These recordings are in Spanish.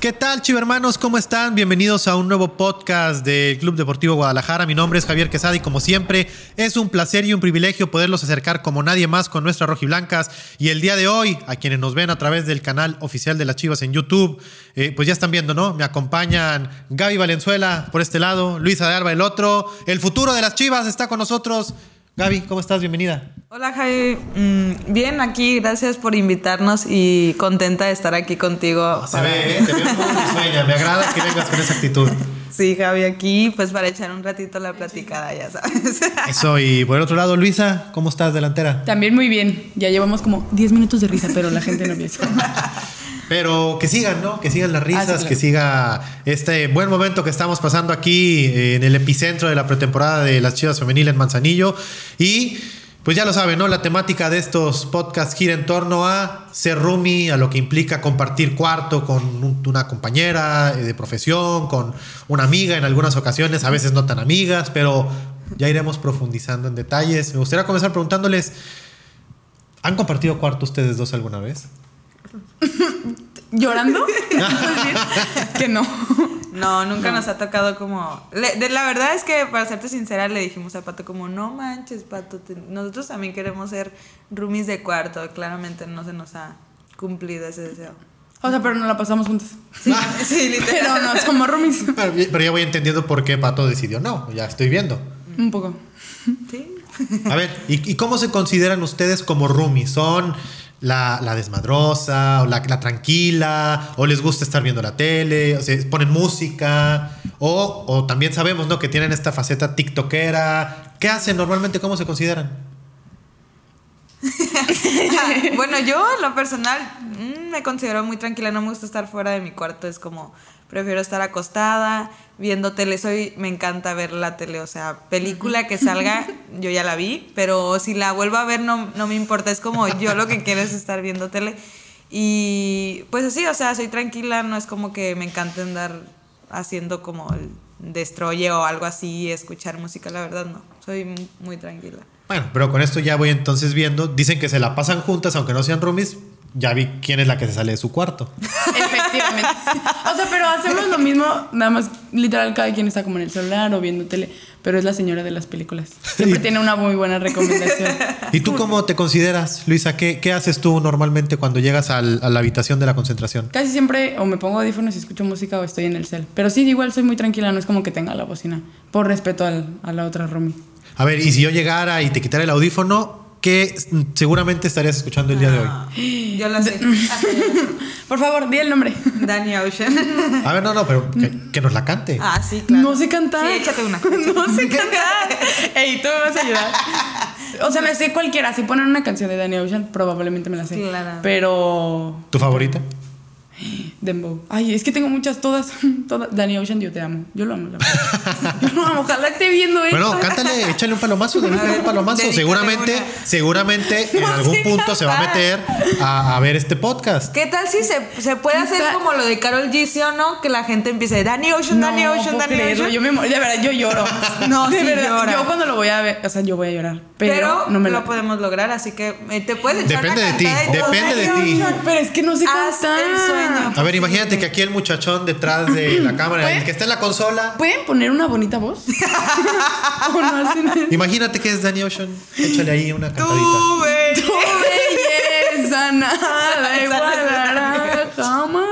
¿Qué tal, chivermanos? ¿Cómo están? Bienvenidos a un nuevo podcast del Club Deportivo Guadalajara. Mi nombre es Javier Quesada y como siempre es un placer y un privilegio poderlos acercar como nadie más con nuestras rojiblancas. Y el día de hoy, a quienes nos ven a través del canal oficial de las Chivas en YouTube, eh, pues ya están viendo, ¿no? Me acompañan Gaby Valenzuela por este lado, Luisa de Alba el otro. El futuro de las Chivas está con nosotros. Gaby, ¿cómo estás? Bienvenida. Hola Javi, mm, bien aquí, gracias por invitarnos y contenta de estar aquí contigo. Se ve, ¿eh? te veo sueña, me agrada que vengas con esa actitud. Sí, Javi, aquí pues para echar un ratito la platicada, ya sabes. Eso, y por el otro lado, Luisa, ¿cómo estás delantera? También muy bien, ya llevamos como 10 minutos de risa, pero la gente no piensa. Pero que sigan, ¿no? Que sigan las risas, ah, sí, claro. que siga este buen momento que estamos pasando aquí eh, en el epicentro de la pretemporada de las Chivas Femenil en Manzanillo. Y pues ya lo saben, ¿no? La temática de estos podcasts gira en torno a ser roomie, a lo que implica compartir cuarto con un, una compañera eh, de profesión, con una amiga en algunas ocasiones, a veces no tan amigas, pero ya iremos profundizando en detalles. Me gustaría comenzar preguntándoles, ¿han compartido cuarto ustedes dos alguna vez? ¿Llorando? que no. No, nunca no. nos ha tocado como... Le, de, la verdad es que, para serte sincera, le dijimos a Pato como, no manches, Pato, te, nosotros también queremos ser roomies de cuarto. Claramente no se nos ha cumplido ese deseo. O sea, pero no la pasamos juntas. Sí, sí literal. Pero no, somos roomies. Pero, pero, ya voy entendiendo por qué Pato decidió no, ya estoy viendo. Un poco. Sí. A ver, ¿y, y cómo se consideran ustedes como roomies? ¿Son la, la, desmadrosa, o la, la, tranquila, o les gusta estar viendo la tele, o se ponen música, o, o, también sabemos ¿no? que tienen esta faceta tiktokera. ¿Qué hacen normalmente? ¿Cómo se consideran? bueno, yo en lo personal mmm, me considero muy tranquila, no me gusta estar fuera de mi cuarto, es como prefiero estar acostada viendo tele, soy me encanta ver la tele, o sea, película que salga, yo ya la vi, pero si la vuelvo a ver no, no me importa, es como yo lo que quiero es estar viendo tele y pues así, o sea, soy tranquila, no es como que me encante andar haciendo como el destroye o algo así, escuchar música, la verdad no, soy muy, muy tranquila. Bueno, pero con esto ya voy entonces viendo. Dicen que se la pasan juntas, aunque no sean roomies. Ya vi quién es la que se sale de su cuarto. Efectivamente. O sea, pero hacemos lo mismo, nada más literal, cada quien está como en el celular o viendo tele, pero es la señora de las películas. Siempre tiene una muy buena recomendación. ¿Y tú cómo te consideras, Luisa? ¿Qué, qué haces tú normalmente cuando llegas al, a la habitación de la concentración? Casi siempre o me pongo audífonos y escucho música o estoy en el cel. Pero sí, igual soy muy tranquila, no es como que tenga la bocina, por respeto al, a la otra roomie. A ver, y si yo llegara y te quitara el audífono, ¿qué seguramente estarías escuchando el día de hoy? Yo la sé. Por favor, di el nombre. Danny Ocean. A ver, no, no, pero que, que, nos la cante. Ah, sí, claro. No sé cantar. Sí, échate una. no sé cantar. Ey, tú me vas a ayudar. O sea, me sé cualquiera. Si ponen una canción de Danny Ocean, probablemente me la sé. Claro. Pero. ¿Tu favorita? Dembow. Ay, es que tengo muchas, todas. todas. Danny Ocean, yo te amo. Yo lo amo. La yo lo amo. Ojalá esté viendo esto. Bueno, cántale, échale un palomazo. un palomazo. Seguramente, una. seguramente no en algún punto cantar. se va a meter a, a, ver este podcast. ¿Qué tal si se, se puede hacer como lo de Carol G, ¿sí o no? Que la gente empiece Danny Ocean, no, Danny Ocean, Danny creerlo. Ocean. Yo me, de verdad, yo lloro. no, de sí verdad. Llora. Yo cuando lo voy a ver, o sea, yo voy a llorar. Pero, pero no me lo la... podemos lograr, así que eh, te puedes echar Depende de ti, depende de ti. Pero es que no sé cantar. el sueño. A ver, imagínate que aquí el muchachón detrás de la cámara, el que está en la consola. ¿Pueden poner una bonita voz? ¿O no hacen Imagínate que es Danny Ocean. Échale ahí una cantadita. Tu belleza, tu belleza nada igualará jamás.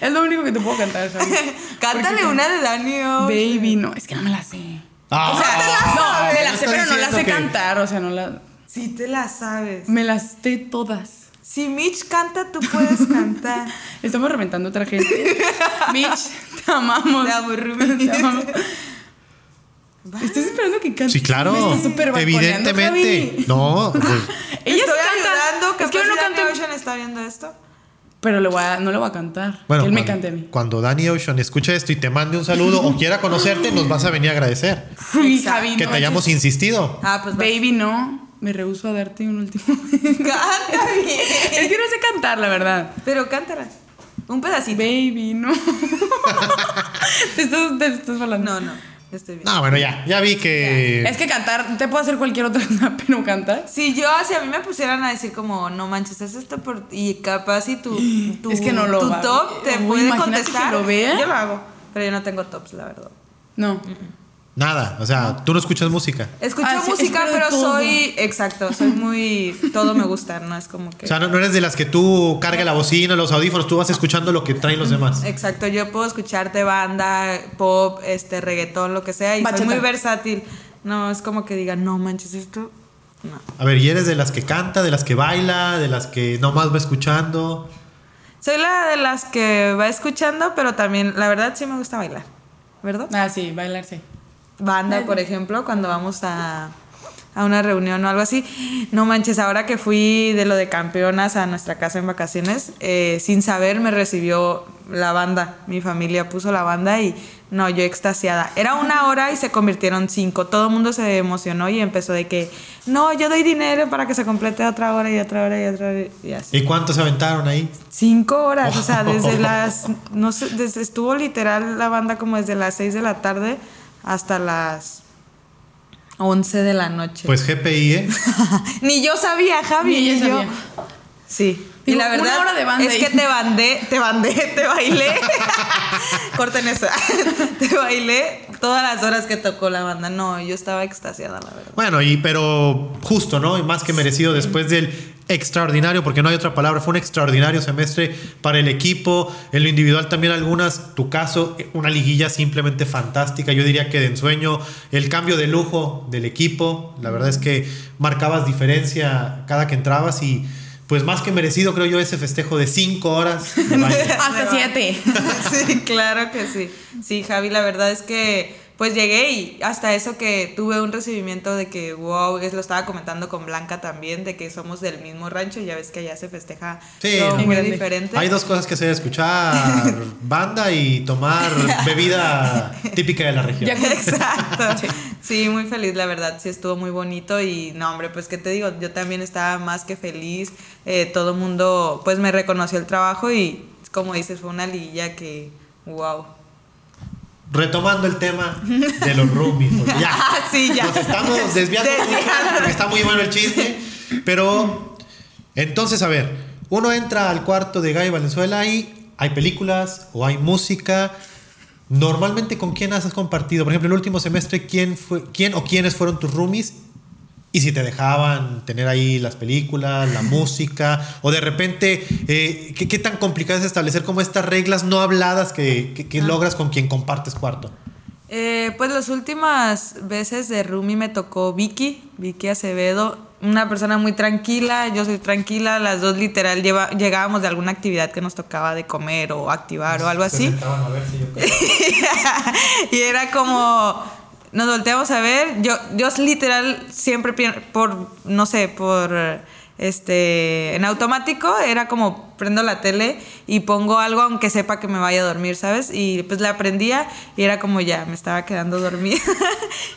es lo único que te puedo cantar, ¿sabes? Cántale una de Danny Ocean. Baby, no, es que no me la sé. Ah, o sea, la no, me la sé, pero no la sé que... cantar, o sea, no la. Sí te la sabes. Me las sé todas. Si Mitch canta, tú puedes cantar. Estamos reventando a otra gente. Mitch, te amamos. Te amo, Rubí. Te amamos. ¿Estás esperando que cante? Sí, claro. Evidentemente. Javi. No. Pues. Ella Estoy ayudando. Es que yo no canto. Ocean está viendo esto. Pero le voy a, no le voy a cantar. Bueno, que él cuando, me cante a mí. Cuando Danny Ocean escuche esto y te mande un saludo o quiera conocerte, nos vas a venir a agradecer. Sí, Javi, que no, te hayamos insistido. Ah, pues Baby, no. Me rehuso a darte un último. Canta bien. Es que no sé cantar, la verdad. Pero cántala. Un pedacito. Baby, no. te, estás, te estás hablando. No, no. Estoy bien. No, bueno, ya, ya vi que. Es que cantar, te puedo hacer cualquier otra cosa, pero cantar. Si yo, si a mí me pusieran a decir como, no manches, es esto por... Y capaz si tu, tu, Es que no lo tu va- top te Uy, puede contestar, que lo vea. yo lo hago. Pero yo no tengo tops, la verdad. No. Nada, o sea, tú no escuchas música. Escucho Ah, música, pero todo. soy... Exacto, soy muy... Todo me gusta, ¿no? Es como que... O sea, no, no eres de las que tú carga la bocina, los audífonos, tú vas escuchando lo que traen los demás. Exacto, yo puedo escucharte banda, pop, este, reggaetón, lo que sea, y Bachata. soy muy versátil. No, es como que digan, no manches esto. No. A ver, ¿y eres de las que canta, de las que baila, de las que nomás va escuchando? Soy la de las que va escuchando, pero también, la verdad, sí me gusta bailar. ¿Verdad? Ah, sí, bailar sí. Banda, por ejemplo, cuando vamos a, a una reunión o algo así. No manches, ahora que fui de lo de campeonas a nuestra casa en vacaciones, eh, sin saber me recibió la banda. Mi familia puso la banda y no, yo extasiada. Era una hora y se convirtieron cinco. Todo el mundo se emocionó y empezó de que, no, yo doy dinero para que se complete otra hora y otra hora y otra hora y así. ¿Y cuántos se aventaron ahí? Cinco horas, o sea, desde las, no sé, desde, estuvo literal la banda como desde las seis de la tarde hasta las 11 de la noche. Pues GPI, ¿eh? ni yo sabía, Javi, Ni yo. sabía. Sí. y la una verdad hora de banda es que te bandé, te bandé, te bailé. Corten eso. te bailé todas las horas que tocó la banda. No, yo estaba extasiada, la verdad. Bueno, y pero justo, ¿no? Y más que merecido después del extraordinario, porque no hay otra palabra, fue un extraordinario semestre para el equipo, en lo individual también algunas, tu caso, una liguilla simplemente fantástica, yo diría que de ensueño, el cambio de lujo del equipo, la verdad es que marcabas diferencia cada que entrabas y pues más que merecido creo yo ese festejo de cinco horas. de. Hasta siete. sí, claro que sí. Sí, Javi, la verdad es que pues llegué y hasta eso que tuve un recibimiento de que, wow, es lo estaba comentando con Blanca también, de que somos del mismo rancho, ya ves que allá se festeja Sí, todo no. muy Grande. diferente. Hay dos cosas que hacer, escuchar banda y tomar bebida típica de la región. Exacto. Sí, muy feliz, la verdad. Sí, estuvo muy bonito y no, hombre, pues qué te digo, yo también estaba más que feliz. Eh, todo el mundo, pues me reconoció el trabajo y, como dices, fue una liguilla que, wow. Retomando el tema de los roomies. porque ya, Ah, sí, ya. Nos estamos desviando mucho Desviando. porque está muy bueno el chisme. Pero, entonces, a ver, uno entra al cuarto de Guy Valenzuela y hay películas o hay música. Normalmente, ¿con quién has compartido? Por ejemplo, el último semestre, ¿quién, fue, quién o quiénes fueron tus roomies? Y si te dejaban tener ahí las películas, la música, o de repente, eh, ¿qué, qué tan complicado es establecer como estas reglas no habladas que, que- que logras con quien compartes cuarto? Eh, pues las últimas veces de Rumi me tocó Vicky, Vicky Acevedo, una persona muy tranquila, yo soy tranquila, las dos literal lleva- llegábamos de alguna actividad que nos tocaba de comer o activar o algo así. y era como nos volteamos a ver yo yo literal siempre por no sé por este en automático era como prendo la tele y pongo algo aunque sepa que me vaya a dormir sabes y pues la aprendía y era como ya me estaba quedando dormida.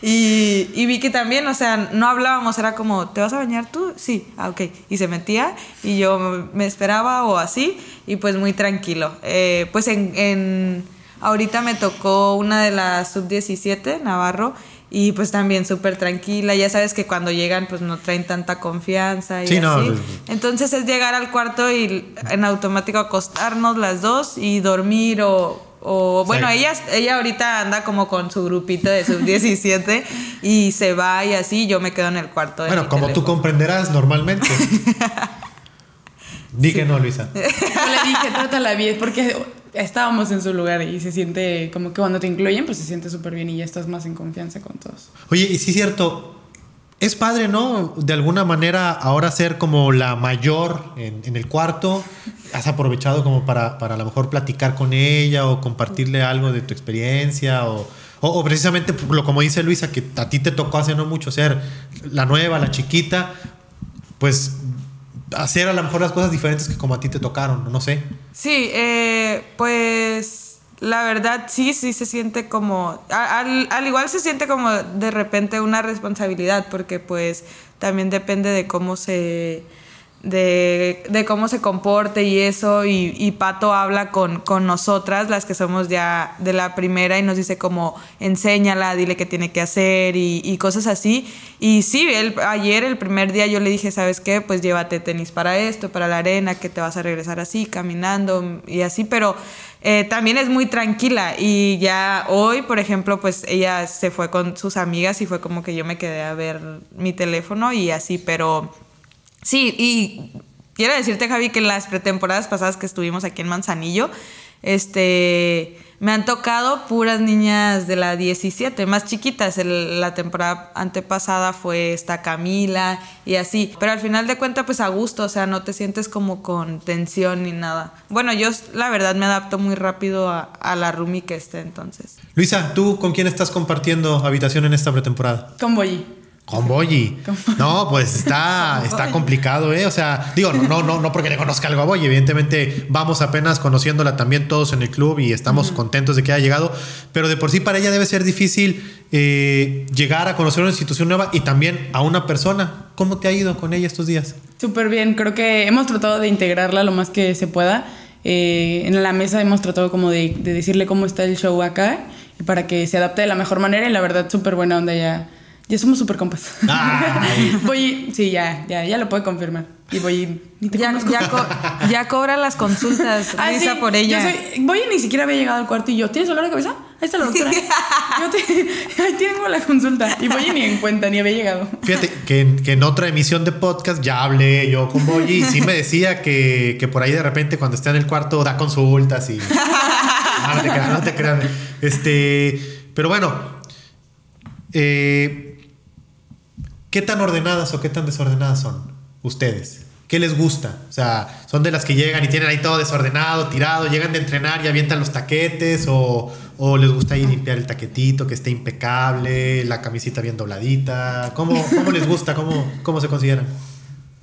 Y, y vi que también o sea no hablábamos era como te vas a bañar tú sí. Ah ok. Y se metía y yo me esperaba o así y pues muy tranquilo. Eh, pues en, en Ahorita me tocó una de las sub-17, Navarro, y pues también súper tranquila. Ya sabes que cuando llegan pues no traen tanta confianza y Sí, no, así. pues- Entonces es llegar al cuarto y en automático acostarnos las dos y dormir o... o bueno, Sí. ella, ella ahorita anda como con su grupito de sub-17 y se va y así yo me quedo en el cuarto. de Bueno, como tú comprenderás normalmente. Di que no, Luisa. Yo le dije, trátala bien, porque estábamos en su lugar y se siente como que cuando te incluyen, pues se siente súper bien y ya estás más en confianza con todos. Oye, y sí es cierto, es padre, ¿no? De alguna manera ahora ser como la mayor en, en el cuarto. Has aprovechado como para, para a lo mejor platicar con ella o compartirle algo de tu experiencia o, o, precisamente lo como dice Luisa, que a ti te tocó hace no mucho ser la nueva, la chiquita, pues hacer a lo mejor las cosas diferentes que como a ti te tocaron, no sé. Sí, eh, pues la verdad sí, sí se siente como, al, al igual se siente como de repente una responsabilidad, porque pues también depende de cómo se, de, de cómo se comporte y eso, y, y Pato habla con, con, nosotras, las que somos ya de la primera, y nos dice como, enséñala, dile qué tiene que hacer y, y cosas así. Y sí, él, ayer, el primer día, yo le dije, ¿sabes qué? Pues llévate tenis para esto, para la arena, que te vas a regresar así, caminando y así, pero... Eh, también es muy tranquila y ya hoy, por ejemplo, pues ella se fue con sus amigas y fue como que yo me quedé a ver mi teléfono y así, pero Sí, y quiero decirte, Javi, que en las pretemporadas pasadas que estuvimos aquí en Manzanillo, este, me han tocado puras niñas de la 17, más chiquitas. la temporada antepasada fue esta Camila y así. Pero al final de cuentas, pues a gusto, o sea, no te sientes como con tensión ni nada. Bueno, yo la verdad me adapto muy rápido a, a la Rumi que esté entonces. Luisa, ¿tú con quién estás compartiendo habitación en esta pretemporada? Con Boyi. Con Boyi. No, pues está, está complicado, ¿eh? O sea, digo, no, no, no porque le conozca algo a Boyi. Evidentemente, vamos apenas conociéndola también todos en el club y estamos contentos de que haya llegado. Pero de por sí para ella debe ser difícil eh, llegar a conocer una institución nueva y también a una persona. ¿Cómo te ha ido con ella estos días? Súper bien. Creo que hemos tratado de integrarla lo más que se pueda. Eh, en la mesa hemos tratado como de, de, decirle cómo está el show acá y para que se adapte de la mejor manera y la verdad súper buena onda ya ya somos súper compas. voy, sí, ya, ya, ya lo puedo confirmar. Y voy, ni te ya, ya, cobra las consultas, ah, sí, por ella. voy y ni siquiera había llegado al cuarto y yo, ¿tienes dolor de cabeza? Ahí está la doctora. yo te, ahí tengo la consulta. Y voy ni en cuenta, ni había llegado. Fíjate que, que en otra emisión de podcast ya hablé yo con Boyi y sí me decía que, que por ahí de repente cuando está en el cuarto da consultas y... no, te creas, no te creas. Este, pero bueno, eh, ¿Qué tan ordenadas o qué tan desordenadas son ustedes? ¿Qué les gusta? O sea, ¿son de las que llegan y tienen ahí todo desordenado, tirado, llegan de entrenar y avientan los taquetes? ¿O, o les gusta ir limpiar el taquetito, que esté impecable, la camisita bien dobladita? ¿Cómo, cómo les gusta? ¿Cómo, ¿Cómo se consideran?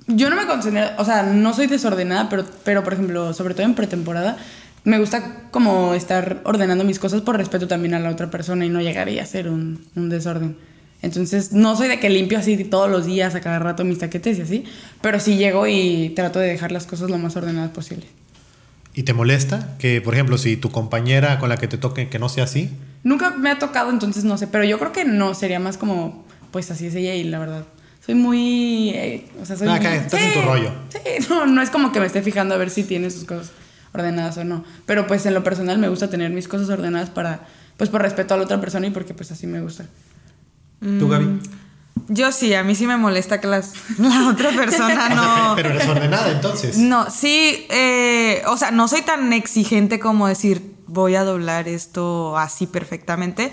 Yo no me considero, o sea, no soy desordenada, pero, pero por ejemplo, sobre todo en pretemporada, me gusta como estar ordenando mis cosas por respeto también a la otra persona y no llegaría a ser un, un desorden. Entonces, no soy de que limpio así todos los días, a cada rato mis taquetes y así, pero sí llego y trato de dejar las cosas lo más ordenadas posible. ¿Y te molesta que, por ejemplo, si tu compañera con la que te toque que no sea así? Nunca me ha tocado, entonces no sé, pero yo creo que no, sería más como, pues así es ella y la verdad. Soy muy... Eh, o sea, soy ah, estás en tu rollo. Sí, no, no es como que me esté fijando a ver si tiene sus cosas ordenadas o no. Pero pues en lo personal me gusta tener mis cosas ordenadas para, pues por respeto a la otra persona y porque pues así me gusta. ¿Tú, Gaby? Mm, yo sí, a mí sí me molesta que las, la otra persona no. Pero desordenada entonces. No, sí, eh, o sea, no soy tan exigente como decir voy a doblar esto así perfectamente,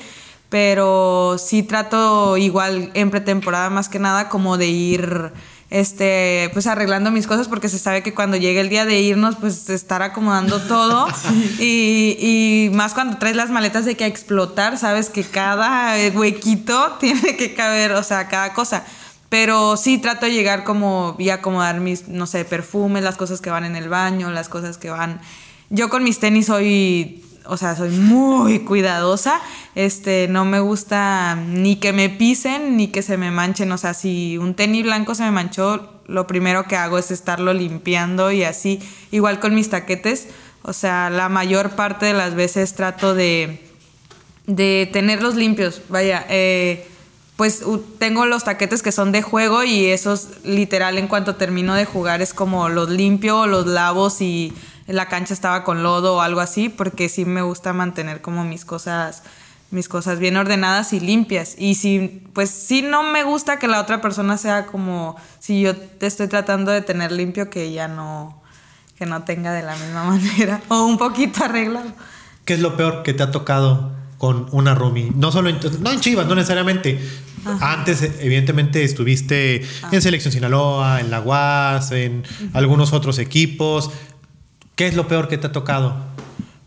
pero sí trato igual en pretemporada más que nada como de ir este, pues arreglando mis cosas porque se sabe que cuando llegue el día de irnos, pues estar acomodando todo. Y, y, más cuando traes las maletas de que explotar, sabes que cada huequito tiene que caber, o sea, cada cosa. Pero sí trato de llegar como y acomodar mis, no sé, perfumes, las cosas que van en el baño, las cosas que van... Yo con mis tenis soy o sea, soy muy cuidadosa. Este, no me gusta ni que me pisen ni que se me manchen. O sea, si un tenis blanco se me manchó, lo primero que hago es estarlo limpiando y así. Igual con mis taquetes. O sea, la mayor parte de las veces trato de, de tenerlos limpios. Vaya, eh, pues tengo los taquetes que son de juego y esos literal en cuanto termino de jugar es como los limpio, los lavo y la cancha estaba con lodo o algo así, porque sí me gusta mantener como mis cosas mis cosas bien ordenadas y limpias. Y si, pues sí no me gusta que la otra persona sea como, si yo te estoy tratando de tener limpio, que ya no, que no tenga de la misma manera, o un poquito arreglado. ¿Qué es lo peor que te ha tocado con una roomie? No solo en, no en Chivas, no necesariamente. Antes, evidentemente, estuviste en Selección Sinaloa, en la UAS, en algunos otros equipos. ¿Qué es lo peor que te ha tocado?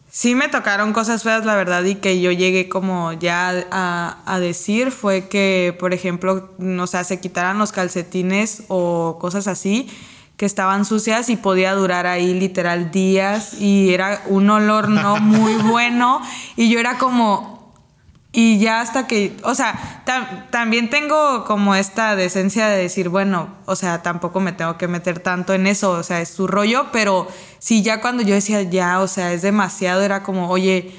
Sí me tocaron cosas feas, la verdad, y que yo llegué como ya a, decir fue que, por ejemplo, o sea, se quitaran los calcetines o cosas así que estaban sucias y podía durar ahí literal días y era un olor no muy bueno y yo era como, Y ya hasta que, o sea, también tengo como esta decencia de decir, bueno, o sea, tampoco me tengo que meter tanto en eso, o sea, es su rollo, pero sí, ya cuando yo decía, ya, o sea, es demasiado, era como, oye,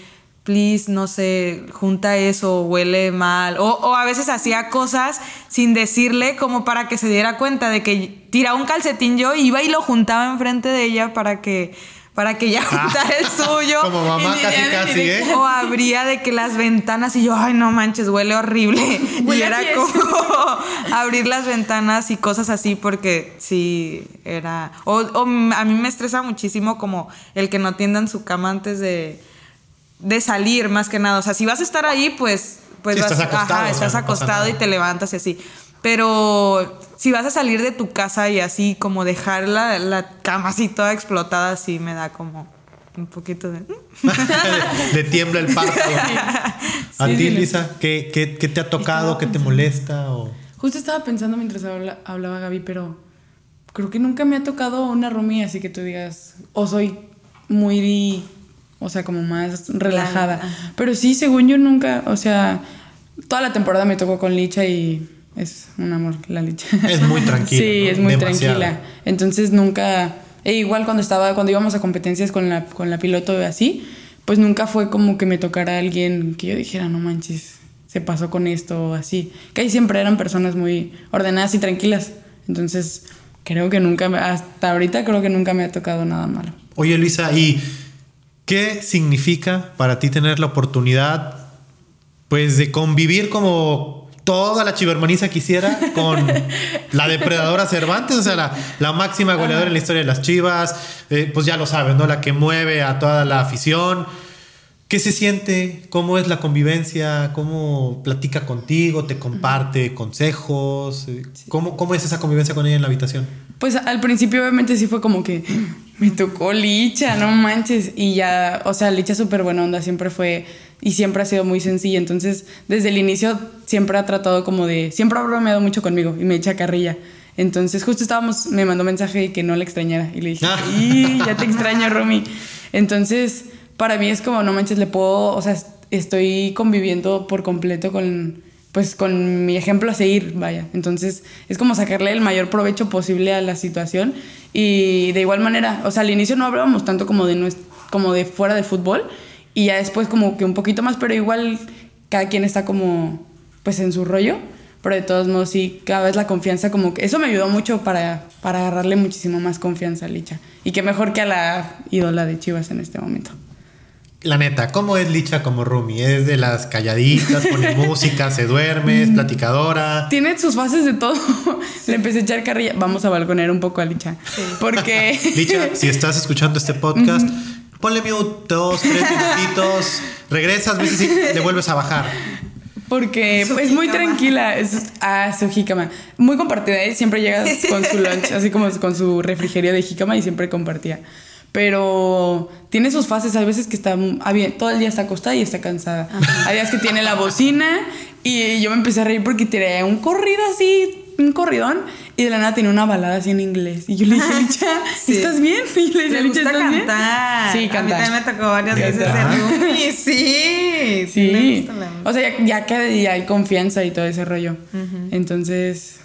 please, no sé, junta eso, huele mal. O, o, a veces hacía cosas sin decirle como para que se diera cuenta de que tiraba un calcetín yo, iba y lo juntaba enfrente de ella para que para que ella ah. juntara el suyo. Como mamá casi casi, ¿eh? O abría de que las ventanas y yo, ay, no manches, huele horrible. y era como abrir las ventanas y cosas así porque sí, era... O, a mí me estresa muchísimo como el que no tiendan su cama antes de, de salir, más que nada. O sea, si vas a estar ahí, pues... Pues estás acostado, ajá, estás acostado y te levantas y así. Pero si vas a salir de tu casa y así como dejar la, la cama así toda explotada, sí me da como un poquito de... Le tiembla el párpado. ¿A ti, Lisa? ¿qué, qué, qué te ha tocado? ¿Qué te molesta? O... Justo estaba pensando mientras hablaba Gaby, pero creo que nunca me ha tocado una roomie así que tú digas, o soy muy, o sea, como más relajada. Pero sí, según yo nunca, o sea, toda la temporada me tocó con Licha y es un amor la leche. Es muy tranquila. sí, es muy tranquila. Entonces nunca, e igual cuando estaba, cuando íbamos a competencias con la, con la piloto así, pues nunca fue como que me tocara alguien que yo dijera, no manches, se pasó con esto o así. Que ahí siempre eran personas muy ordenadas y tranquilas. Entonces creo que nunca, hasta ahorita creo que nunca me ha tocado nada malo. Oye Luisa, ¿y qué significa para ti tener la oportunidad pues de convivir como toda la chivermaniza quisiera con la depredadora Cervantes, o sea, la, máxima goleadora en la historia de las chivas, eh, pues ya lo sabes, ¿no? La que mueve a toda la afición. ¿Qué se siente? ¿Cómo es la convivencia? ¿Cómo platica contigo? ¿Te comparte consejos? Eh, ¿Cómo, ¿Cómo es esa convivencia con ella en la habitación? Pues al principio obviamente sí fue como que me tocó Licha, no manches. Y ya, o sea, Licha súper buena onda, siempre fue y siempre ha sido muy sencilla. Entonces, desde el inicio siempre ha tratado como de, siempre ha bromeado mucho conmigo y me echa carrilla. Entonces, justo estábamos, me mandó mensaje de que no le extrañara y le dije, y ya te extraño, Romy. Entonces, para mí es como, no manches, le puedo, o sea, estoy conviviendo por completo con, pues, con mi ejemplo a seguir, vaya. Entonces, es como sacarle el mayor provecho posible a la situación y de igual manera, o sea, al inicio no hablábamos tanto como de, como de fuera del fútbol, y ya después como que un poquito más, pero igual cada quien está como pues en su rollo. Pero de todos modos sí, cada vez la confianza como que... Eso me ayudó mucho para, para agarrarle muchísimo más confianza a Licha. Y que mejor que a la ídola de Chivas en este momento. La neta, ¿cómo es Licha como Rumi? ¿Es de las calladitas, pone música, se duerme, es platicadora? Tiene sus fases de todo. Le empecé a echar carrilla. Vamos a balconear un poco a Licha. Porque... Licha, si estás escuchando este podcast ponle mute dos, tres minutitos, regresas, ves y le vuelves a bajar. Porque es muy tranquila. Es, ah, su jícama. Muy compartida. ¿eh? Siempre llega con su lunch, así como con su refrigerio de jícama y siempre compartía. Pero tiene sus fases. Hay veces que está ah, bien, todo el día está acostada y está cansada. Hay días que tiene la bocina y yo me empecé a reír porque tiré un corrido así, un corridón. Y de la nada tenía una balada así en inglés. Y yo le dije, Licha, ¿estás bien? Y le dije, gusta cantar. Sí, cantar. A mí también me tocó varias veces el Y sí, sí. o sea, ya, que ya hay confianza y todo ese rollo. Entonces.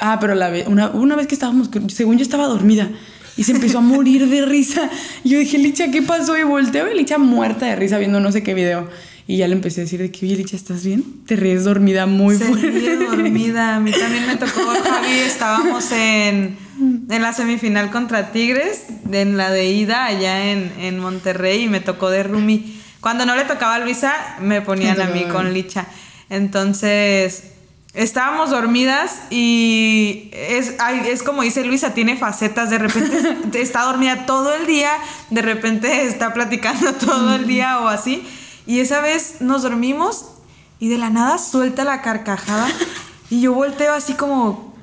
Ah, pero la una, una vez que estábamos, según yo estaba dormida. Y se empezó a morir de risa. Y yo dije, Licha, ¿qué pasó? Y volteo y Licha muerta de risa viendo no sé qué video. Y ya le empecé a decir de que, oye, Licha, ¿estás bien? Te ríes dormida muy Se fuerte. Ríe dormida. A mí también me tocó, Javi, estábamos en, en la semifinal contra Tigres, en la de ida allá en, en Monterrey, y me tocó de Rumi. Cuando no le tocaba a Luisa, me ponían a mí con Licha. Entonces, estábamos dormidas y es, es como dice Luisa, tiene facetas, de repente está dormida todo el día, de repente está platicando todo el día o así. Y esa vez nos dormimos y de la nada suelta la carcajada y yo volteo así como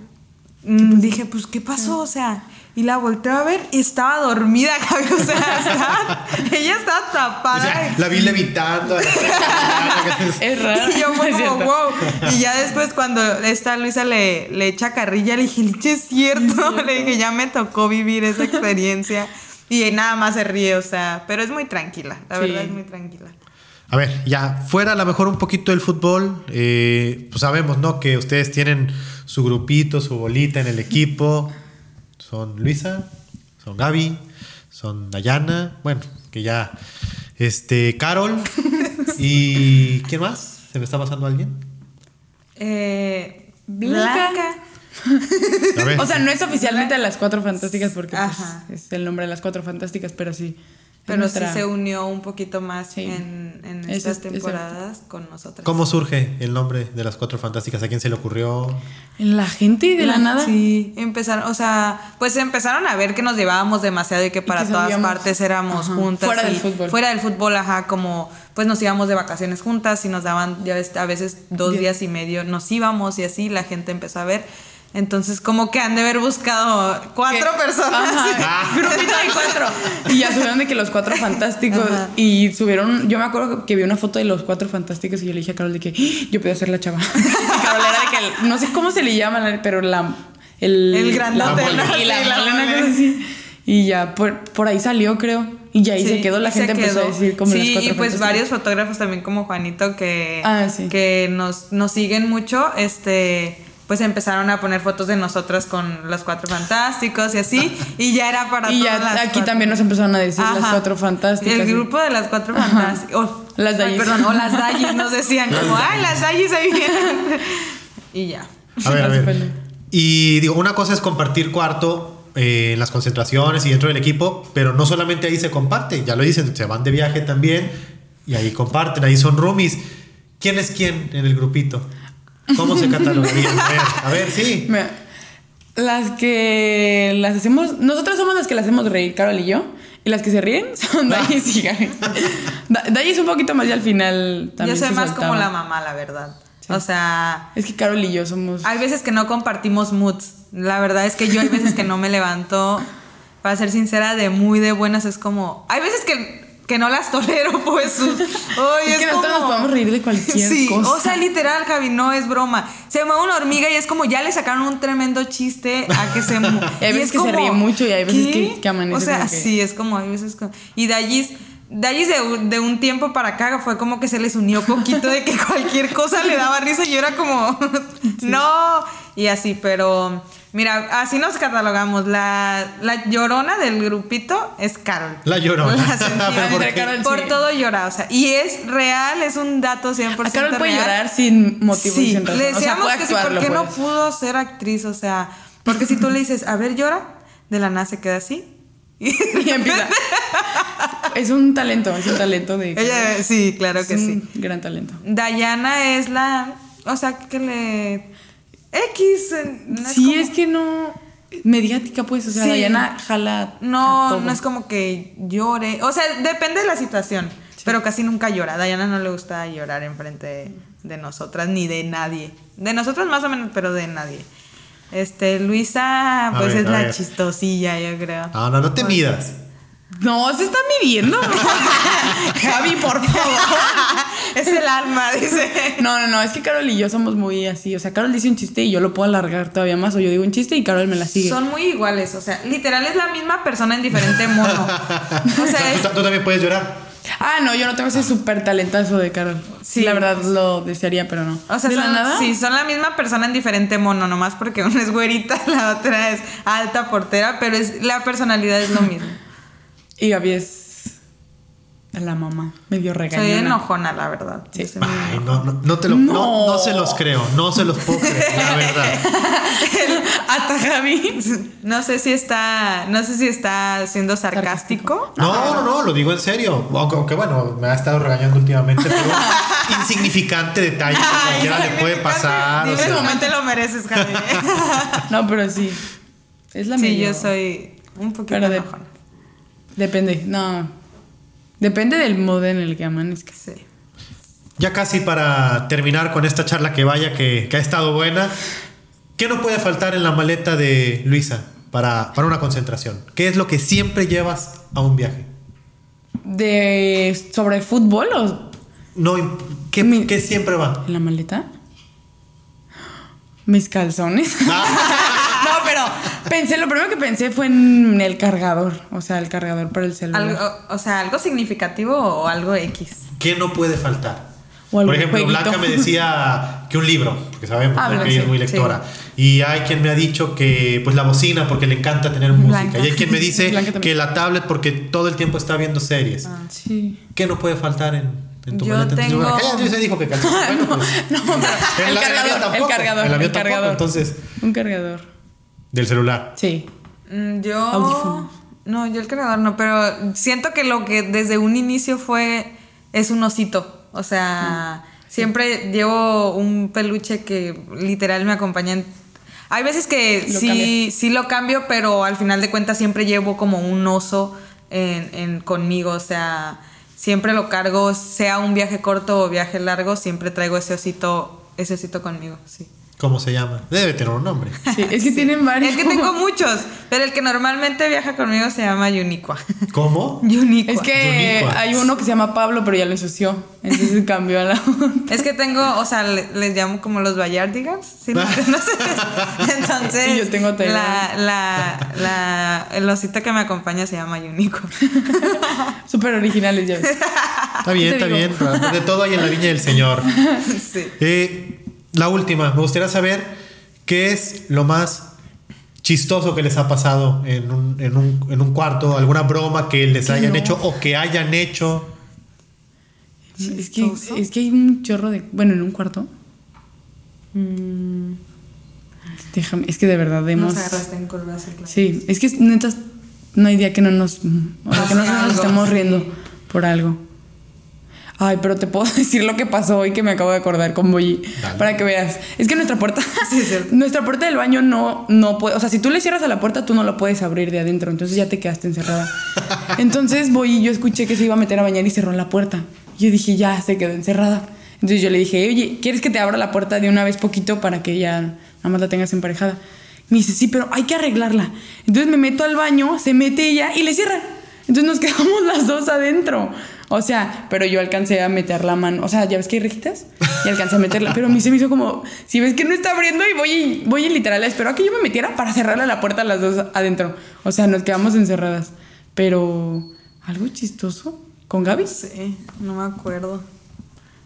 mm, dije, pues ¿qué pasó? O sea, y la volteo a ver y estaba dormida, O sea, ella estaba tapada. la vi levitando. es raro. Y yo fue como, wow. Y ya después cuando esta Luisa le, le echa carrilla, le dije, es cierto. Le dije, ya me tocó vivir esa experiencia. Y nada más se ríe, o sea, pero es muy tranquila, la verdad es muy tranquila. A ver, ya fuera a lo mejor un poquito del fútbol, eh, pues sabemos, ¿no? Que ustedes tienen su grupito, su bolita en el equipo. Son Luisa, son Gaby, son Dayana, bueno, que ya, este, Carol y ¿quién más? ¿Se me está pasando alguien? Eh, Blanca. O sea, no es oficialmente las cuatro fantásticas porque pues, es el nombre de las cuatro fantásticas, pero sí. Pero nuestra- sí se unió un poquito más Sí. en, en estas es- es temporadas con nosotras. ¿Cómo surge el nombre de las cuatro fantásticas? ¿A quién se le ocurrió? En la gente de la, nada. Sí, empezaron, o sea, pues empezaron a ver que nos llevábamos demasiado y que para que todas salíamos- partes éramos Ajá, juntas. fuera del y fútbol. Fuera del fútbol, ajá, como pues nos íbamos de vacaciones juntas y nos daban, ya ves, a veces dos Bien. días y medio nos íbamos y así la gente empezó a ver. Entonces, como que han de haber buscado cuatro ¿Qué? personas. Ajá, grupito de cuatro. Y ya subieron de que los cuatro fantásticos. Ajá. Y subieron. Yo me acuerdo que vi una foto de los cuatro fantásticos y yo le dije a Carol de que "Ah, yo puedo ser la chava. Y Carol era de que. No sé cómo se le llama, pero la. El, El grandote, la y la Sí, la así. Y ya por, por ahí salió, creo. Y ya ahí se quedó. La gente empezó a decir como sí, los cuatro y pues varios fotógrafos también como Juanito que, Ah, sí. que nos, nos siguen mucho, este pues empezaron a poner fotos de nosotras con los cuatro fantásticos y así, y ya era para Y todas ya las aquí cuatro. también nos empezaron a decir las cuatro fantásticas. El grupo de las cuatro fantásticas. Las Dallis. Perdón, o las Dallis nos decían como, ay, las Dallis ahí vienen. y ya. A ver, a ver. Y digo, una cosa es compartir cuarto eh, en las concentraciones y dentro del equipo, pero no solamente ahí se comparte, ya lo dicen, se van de viaje también y ahí comparten, ahí son roomies. ¿Quién es quién en el grupito? ¿Cómo se catalogarían? A ver, a ver, sí. Mira, las que las hacemos, nosotros somos las que las hacemos reír, Carol y yo. Y las que se ríen son Ah. Dayis y Gaby. Da- Dayis un poquito más y al final también. Yo soy se más como la mamá, la verdad. O sea, Es que Carol y yo somos. Hay veces que no compartimos moods. La verdad es que yo hay veces que no me levanto, para ser sincera, de muy de buenas. Es como. Hay veces que, que no las tolero, pues. sus- Ay, Es que nosotros nos podemos reír de cualquier sí, cosa. O sea, literal, Javi, no es broma. Se mueve una hormiga y es como ya le sacaron un tremendo chiste a que se mu- Y hay veces es que se ríe mucho y hay veces ¿qué? que- que amanece O sea, que- sí, es como, hay veces como. Y Dallis. Dallis de, de un tiempo para acá fue como que se les unió poquito de que cualquier cosa le daba risa y yo era como, no, y así, pero mira, así nos catalogamos. La, la llorona del grupito es Carol. La llorona. La sentida. ¿Pero por? Carol, Por sí. todo llora, o sea, y es real, es un dato 100% A Carol puede real. llorar sin motivo y Sí, sin razón. le o sea, decíamos puede que sí, actuarlo, ¿por qué no pues. pudo ser actriz? O sea, porque si tú le dices, a ver, llora, de la nada se queda así. Y Y empieza. Es un talento, es un talento de. Ella, sí, claro es que un sí. gran talento. Dayana es la. O sea, que le. X. no sí, como- es que no. Mediática, pues. O sea, Sí. Diana jala. No, no es como que llore. O sea, depende de la situación. Pero casi nunca llora. A Dayana no le gusta llorar enfrente de, de nosotras ni de nadie. De nosotras más o menos, pero de nadie. Este, Luisa, pues ver, es la ver. chistosilla, yo creo. No, no, no te midas. No, se está midiendo. Javi, por favor. es el alma, dice. No, no, no, es que Carol y yo somos muy así. O sea, Carol dice un chiste y yo lo puedo alargar todavía más. O yo digo un chiste y Carol me la sigue. Son muy iguales, o sea, literal es la misma persona en diferente mono. O sea, es- ¿Tú, tú también puedes llorar. Ah, no, yo no tengo ese súper talentazo de Carol. Sí. La verdad lo desearía, pero no. O sea, ¿De la son, nada? sí, son la misma persona en diferente mono, nomás porque una es güerita, la otra es alta portera, pero es, la personalidad es lo mismo. Y Gaby es la mamá, medio Soy regañona. enojona, la verdad. Sí. Soy no, no, no te lo, no. No. no se los creo, no se los puedo creer, la verdad. Hasta Javi. No sé si está, no sé si está siendo sarcástico. No, no, no, lo digo en serio. Aunque, aunque, bueno, me ha estado regañando últimamente, pero insignificante detalle que cualquiera le puede pasar. o Dime sea. el momento lo mereces, Javi. No, pero sí. Es la sí, medio- yo soy un poquito de- enojona. Depende, no. Depende del modo en el que amanezca. Sí. Ya casi para terminar con esta charla que vaya, que, que ha estado buena, ¿qué no puede faltar en la maleta de Luisa para, para una concentración? ¿Qué es lo que siempre llevas a un viaje? ¿De sobre fútbol o No, ¿qué, Mi- qué siempre va? en la maleta? Mis calzones. Ah, pero pensé, lo primero que pensé fue en el cargador. O sea, el cargador para el celular. Algo, o sea, algo significativo o algo X. ¿Qué no puede faltar? O algún Por ejemplo, jueguito. Blanca me decía que un libro, porque sabemos Ah, ¿no? que Blanca, ella es muy sí. lectora. Y hay quien me ha dicho que pues la bocina porque le encanta tener música. Blanca. Y hay quien me dice que la tablet porque todo el tiempo está viendo series. Ah. Sí. ¿Qué no puede faltar en, Yo tengo- se dijo que pues, No, En el cargador, el cargador, el cargador. entonces. Un cargador. Del celular. Sí. Mm, Yo. No, yo el cargador no, pero siento que lo que desde un inicio fue. Es un osito. O sea, siempre llevo un peluche que literal me acompaña en. Hay veces que Lo sí, cambia. sí lo cambio, pero al final de cuentas siempre llevo como un oso en, en- conmigo. O sea, siempre lo cargo, sea un viaje corto o viaje largo, siempre traigo ese osito, ese osito conmigo, sí. ¿Cómo se llama? Debe tener un nombre. Sí, es que tienen varios. Es que tengo muchos, pero el que normalmente viaja conmigo se llama Uniqua. ¿Cómo? Uniqua. Es que hay uno que se llama Pablo, pero ya lo ensució. Entonces cambió a la Es que tengo, o sea, le- les llamo como los Bayardigans, ¿sí? No, no sé. Entonces, Y yo tengo Taylor. la, la, la, el osito que me acompaña se llama Uniqua. Súper originales, ya ves. Está bien, está digo. bien. De todo hay en la viña del Señor. Sí. Eh, la última, me gustaría saber qué es lo más chistoso que les ha pasado en un, en un, en un cuarto, alguna broma que les hayan no. hecho o que hayan hecho. Es que, es que hay un chorro de. Bueno, en un cuarto. Mm, Déjame, es que de verdad hemos. Nos agarraste en curvas. claro. Sí, es que neta, no hay día que no nos. O sea, que no nos estemos riendo por algo. Ay, pero te puedo decir lo que pasó hoy que me acabo de acordar con Boyi. Para que veas. Es que nuestra puerta. Sí, es cierto. nuestra puerta del baño no, no puede. O sea, si tú le cierras a la puerta, tú no la puedes abrir de adentro. Entonces ya te quedaste encerrada. Entonces Boyi, yo escuché que se iba a meter a bañar y cerró la puerta. Yo dije, ya se quedó encerrada. Entonces yo le dije, oye, ¿quieres que te abra la puerta de una vez poquito para que ya nada más la tengas emparejada? Me dice, sí, pero hay que arreglarla. Entonces me meto al baño, se mete ella y le cierra. Entonces nos quedamos las dos adentro. O sea, pero yo alcancé a meter la mano. O sea, ya ves que hay rejitas. Y alcancé a meterla. Pero a mí se me hizo como, si ves que no está abriendo y voy y, voy y literal espero a que yo me metiera para cerrarle la puerta a las dos adentro. O sea, nos quedamos encerradas. Pero, ¿algo chistoso? ¿Con Gaby? Sí, no me acuerdo.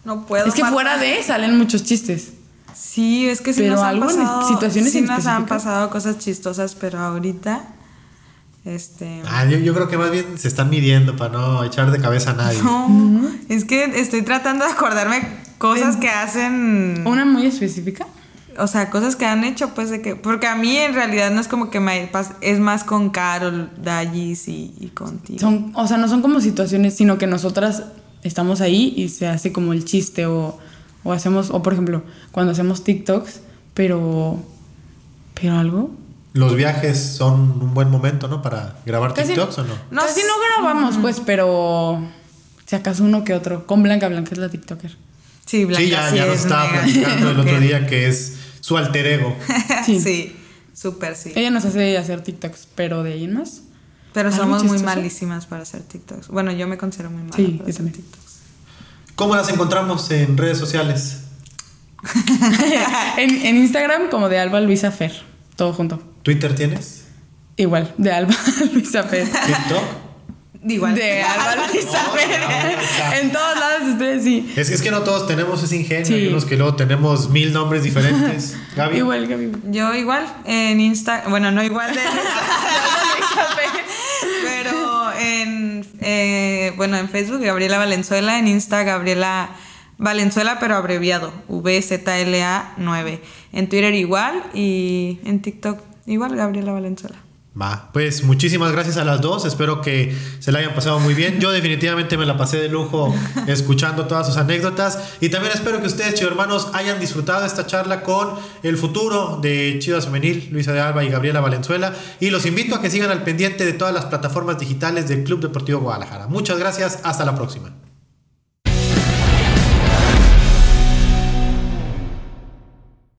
No puedo. Es que fuera de salen muchos chistes. Sí, es que sí Pero nos han algo en pasado, situaciones sí nos han pasado cosas chistosas, pero ahorita, este... Ah, yo, yo creo que más bien se están midiendo para no echar de cabeza a nadie. No, es que estoy tratando de acordarme cosas que hacen, Una muy específica. o sea, cosas que han hecho, pues de que, porque a mí en realidad no es como que me es más con Carol, Dallis y, y contigo. Son, o sea, no son como situaciones, sino que nosotras estamos ahí y se hace como el chiste o, o hacemos, o por ejemplo, cuando hacemos TikToks, pero, pero algo. Los viajes son un buen momento, ¿no? Para grabar Casi- TikToks o no. No Casi sé. no grabamos, pues, pero si acaso uno que otro. Con Blanca, Blanca es la TikToker. Sí, Blanca sí, ya, sí ya nos es estaba mega platicando el otro día que es su alter ego. Sí. Sí, súper sí. Ella nos hace hacer TikToks, pero de ahí más. Pero ¿Algo somos muy malísimas para hacer TikToks. Bueno, yo me considero muy mala Sí, para hacer también. TikToks. ¿Cómo las encontramos en redes sociales? en, en Instagram, como de Alba Luisa Fer. Todo junto. ¿Twitter tienes? Igual, de Alba Luisa Fer. ¿TikTok? Igual. De Alba Luisa Fer. en todos lados estoy así. Es que, es que no todos tenemos ese ingenio. Sí. Hay unos que luego tenemos mil nombres diferentes. Gaby. Igual, Gaby. Yo igual en Insta, bueno, no igual de pero en eh, bueno, en Facebook Gabriela Valenzuela, en Insta Gabriela Valenzuela, pero abreviado, VZLA 9. En Twitter igual y en TikTok igual Gabriela Valenzuela. Va, pues muchísimas gracias a las dos. Espero que se la hayan pasado muy bien. Yo definitivamente me la pasé de lujo escuchando todas sus anécdotas. Y también espero que ustedes, chicos hermanos, hayan disfrutado esta charla con el futuro de Chivas Femenil, Luisa de Alba y Gabriela Valenzuela. Y los invito a que sigan al pendiente de todas las plataformas digitales del Club Deportivo Guadalajara. Muchas gracias. Hasta la próxima.